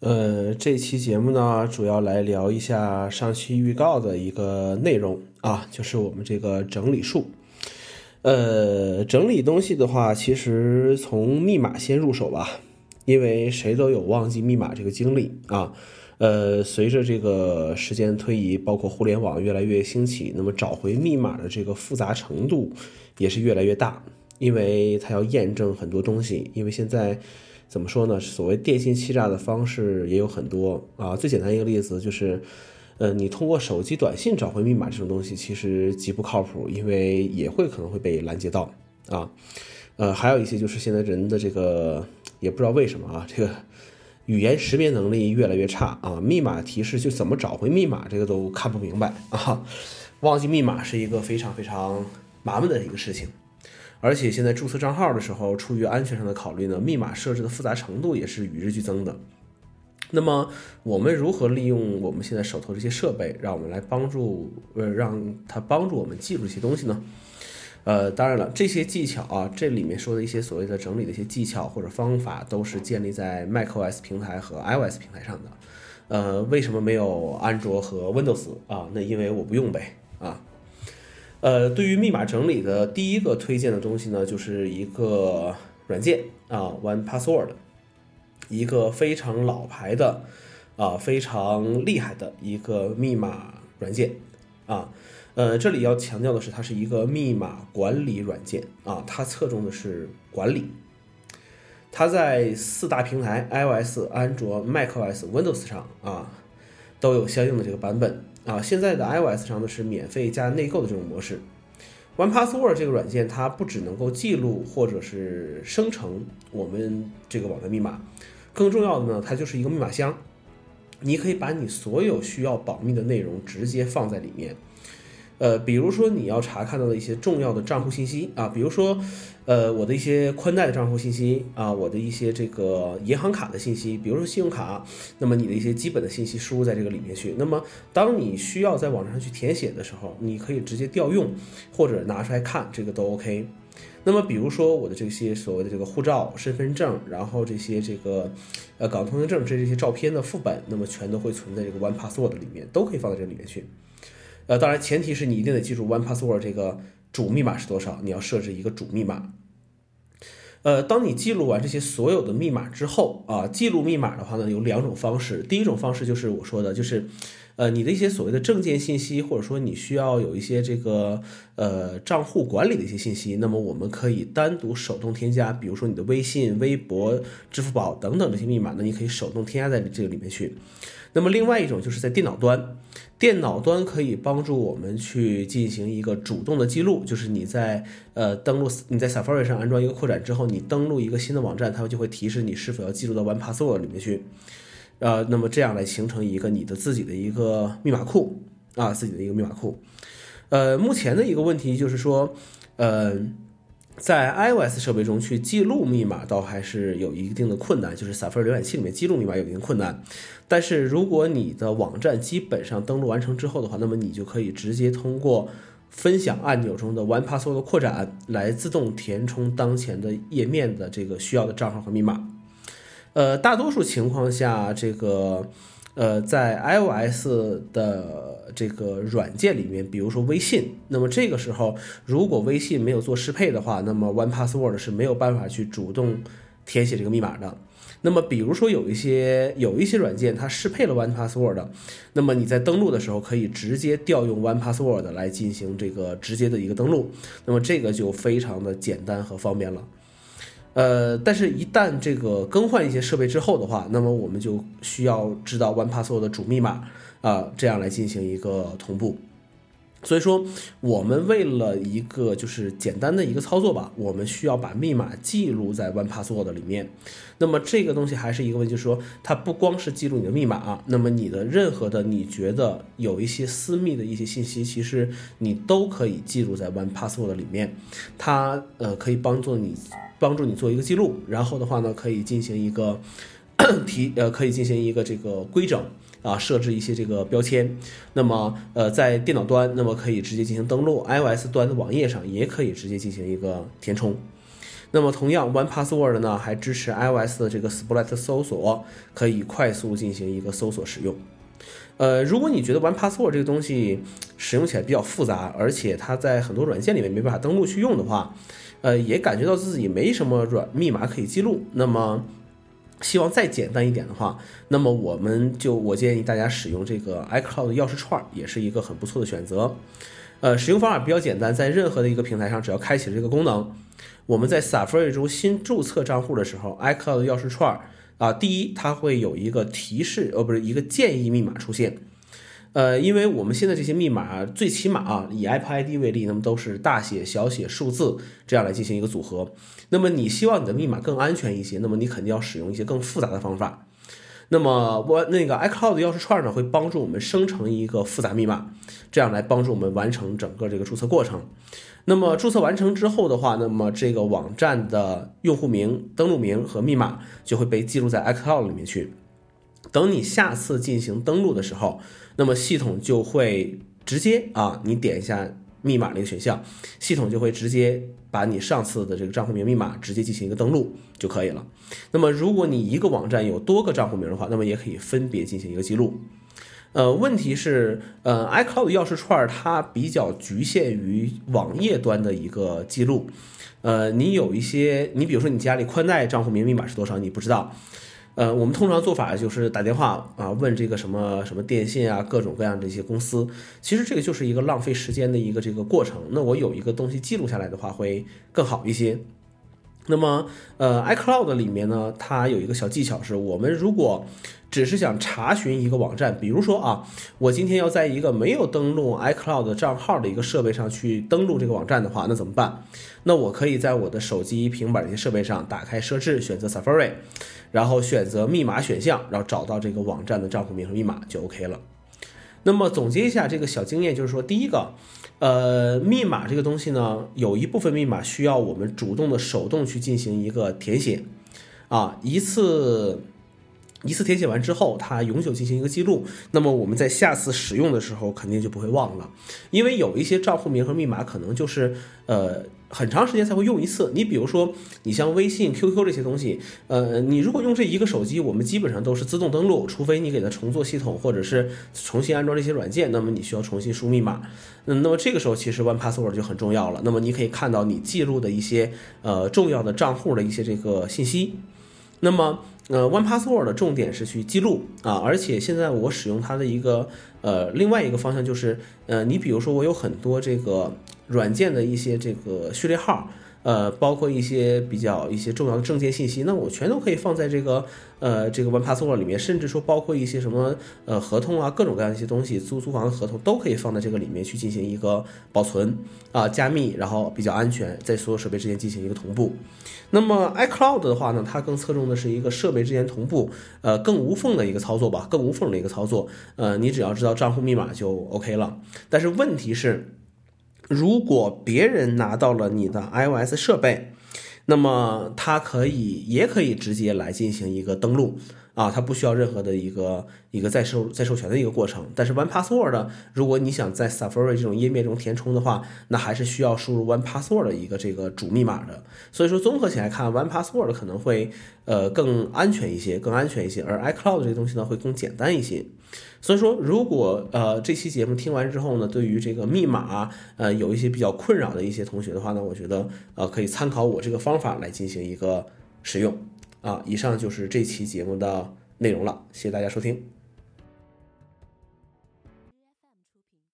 呃，这期节目呢，主要来聊一下上期预告的一个内容啊，就是我们这个整理术。呃，整理东西的话，其实从密码先入手吧，因为谁都有忘记密码这个经历啊。呃，随着这个时间推移，包括互联网越来越兴起，那么找回密码的这个复杂程度也是越来越大，因为它要验证很多东西，因为现在。怎么说呢？所谓电信欺诈的方式也有很多啊。最简单一个例子就是，呃，你通过手机短信找回密码这种东西，其实极不靠谱，因为也会可能会被拦截到啊。呃，还有一些就是现在人的这个也不知道为什么啊，这个语言识别能力越来越差啊，密码提示就怎么找回密码这个都看不明白啊，忘记密码是一个非常非常麻烦的一个事情。而且现在注册账号的时候，出于安全上的考虑呢，密码设置的复杂程度也是与日俱增的。那么我们如何利用我们现在手头这些设备，让我们来帮助呃，让它帮助我们记住一些东西呢？呃，当然了，这些技巧啊，这里面说的一些所谓的整理的一些技巧或者方法，都是建立在 macOS 平台和 iOS 平台上的。呃，为什么没有安卓和 Windows 啊？那因为我不用呗啊。呃，对于密码整理的第一个推荐的东西呢，就是一个软件啊，One Password，一个非常老牌的啊，非常厉害的一个密码软件啊。呃，这里要强调的是，它是一个密码管理软件啊，它侧重的是管理。它在四大平台 iOS、安卓、macOS、Windows 上啊，都有相应的这个版本。啊，现在的 iOS 上呢是免费加内购的这种模式。One Password 这个软件，它不只能够记录或者是生成我们这个网站密码，更重要的呢，它就是一个密码箱，你可以把你所有需要保密的内容直接放在里面。呃，比如说你要查看到的一些重要的账户信息啊，比如说，呃，我的一些宽带的账户信息啊，我的一些这个银行卡的信息，比如说信用卡，那么你的一些基本的信息输入在这个里面去。那么当你需要在网上去填写的时候，你可以直接调用或者拿出来看，这个都 OK。那么比如说我的这些所谓的这个护照、身份证，然后这些这个呃港澳通行证这这些照片的副本，那么全都会存在这个 One Password 里面，都可以放在这里面去。呃，当然，前提是你一定得记住 One Password 这个主密码是多少，你要设置一个主密码。呃，当你记录完这些所有的密码之后啊，记录密码的话呢，有两种方式。第一种方式就是我说的，就是呃，你的一些所谓的证件信息，或者说你需要有一些这个呃账户管理的一些信息，那么我们可以单独手动添加，比如说你的微信、微博、支付宝等等这些密码，那你可以手动添加在这个里面去。那么另外一种就是在电脑端。电脑端可以帮助我们去进行一个主动的记录，就是你在呃登录你在 Safari 上安装一个扩展之后，你登录一个新的网站，它就会提示你是否要记录到 One Password 里面去，呃，那么这样来形成一个你的自己的一个密码库啊，自己的一个密码库。呃，目前的一个问题就是说，呃。在 iOS 设备中去记录密码，倒还是有一定的困难，就是 Safari 浏览器里面记录密码有一定困难。但是如果你的网站基本上登录完成之后的话，那么你就可以直接通过分享按钮中的 One Password 扩展来自动填充当前的页面的这个需要的账号和密码。呃，大多数情况下，这个。呃，在 iOS 的这个软件里面，比如说微信，那么这个时候如果微信没有做适配的话，那么 One Password 是没有办法去主动填写这个密码的。那么比如说有一些有一些软件它适配了 One Password，那么你在登录的时候可以直接调用 One Password 来进行这个直接的一个登录，那么这个就非常的简单和方便了。呃，但是，一旦这个更换一些设备之后的话，那么我们就需要知道 OnePasso 的主密码啊，这样来进行一个同步。所以说，我们为了一个就是简单的一个操作吧，我们需要把密码记录在 One Password 里面。那么这个东西还是一个问题，就是说它不光是记录你的密码，那么你的任何的你觉得有一些私密的一些信息，其实你都可以记录在 One Password 里面。它呃可以帮助你。帮助你做一个记录，然后的话呢，可以进行一个 提呃，可以进行一个这个规整啊，设置一些这个标签。那么呃，在电脑端，那么可以直接进行登录；iOS 端的网页上也可以直接进行一个填充。那么同样，One Password 呢还支持 iOS 的这个 Spotlight 搜索，可以快速进行一个搜索使用。呃，如果你觉得 One Password 这个东西使用起来比较复杂，而且它在很多软件里面没办法登录去用的话，呃，也感觉到自己没什么软密码可以记录，那么希望再简单一点的话，那么我们就我建议大家使用这个 iCloud 钥匙串，也是一个很不错的选择。呃，使用方法比较简单，在任何的一个平台上，只要开启了这个功能，我们在 Safari 中新注册账户的时候，iCloud 钥匙串啊，第一它会有一个提示，呃，不是一个建议密码出现。呃，因为我们现在这些密码最起码啊，以 Apple ID 为例，那么都是大写、小写、数字这样来进行一个组合。那么你希望你的密码更安全一些，那么你肯定要使用一些更复杂的方法。那么我那个 iCloud 钥匙串呢，会帮助我们生成一个复杂密码，这样来帮助我们完成整个这个注册过程。那么注册完成之后的话，那么这个网站的用户名、登录名和密码就会被记录在 iCloud 里面去。等你下次进行登录的时候，那么系统就会直接啊，你点一下密码那个选项，系统就会直接。把你上次的这个账户名密码直接进行一个登录就可以了。那么，如果你一个网站有多个账户名的话，那么也可以分别进行一个记录。呃，问题是，呃，iCloud 钥匙串它比较局限于网页端的一个记录。呃，你有一些，你比如说你家里宽带账户名密码是多少，你不知道。呃，我们通常做法就是打电话啊，问这个什么什么电信啊，各种各样的一些公司。其实这个就是一个浪费时间的一个这个过程。那我有一个东西记录下来的话，会更好一些。那么，呃，iCloud 里面呢，它有一个小技巧，是我们如果只是想查询一个网站，比如说啊，我今天要在一个没有登录 iCloud 账号的一个设备上去登录这个网站的话，那怎么办？那我可以在我的手机、平板这些设备上打开设置，选择 Safari。然后选择密码选项，然后找到这个网站的账户名和密码就 OK 了。那么总结一下这个小经验，就是说，第一个，呃，密码这个东西呢，有一部分密码需要我们主动的手动去进行一个填写，啊，一次一次填写完之后，它永久进行一个记录。那么我们在下次使用的时候，肯定就不会忘了，因为有一些账户名和密码可能就是呃。很长时间才会用一次。你比如说，你像微信、QQ 这些东西，呃，你如果用这一个手机，我们基本上都是自动登录，除非你给它重做系统或者是重新安装这些软件，那么你需要重新输密码。嗯，那么这个时候其实 One Password 就很重要了。那么你可以看到你记录的一些呃重要的账户的一些这个信息。那么那，One Password 的重点是去记录啊，而且现在我使用它的一个呃另外一个方向就是呃，你比如说我有很多这个。软件的一些这个序列号，呃，包括一些比较一些重要的证件信息，那我全都可以放在这个呃这个 One Password 里面，甚至说包括一些什么呃合同啊，各种各样一些东西，租租房的合同都可以放在这个里面去进行一个保存啊，加密，然后比较安全，在所有设备之间进行一个同步。那么 iCloud 的话呢，它更侧重的是一个设备之间同步，呃，更无缝的一个操作吧，更无缝的一个操作。呃，你只要知道账户密码就 OK 了。但是问题是。如果别人拿到了你的 iOS 设备，那么他可以也可以直接来进行一个登录。啊，它不需要任何的一个一个再授再授权的一个过程。但是 One Password，如果你想在 Safari 这种页面中填充的话，那还是需要输入 One Password 的一个这个主密码的。所以说，综合起来看，One Password 可能会呃更安全一些，更安全一些。而 iCloud 这个东西呢，会更简单一些。所以说，如果呃这期节目听完之后呢，对于这个密码呃有一些比较困扰的一些同学的话呢，我觉得呃可以参考我这个方法来进行一个使用。啊，以上就是这期节目的内容了，谢谢大家收听。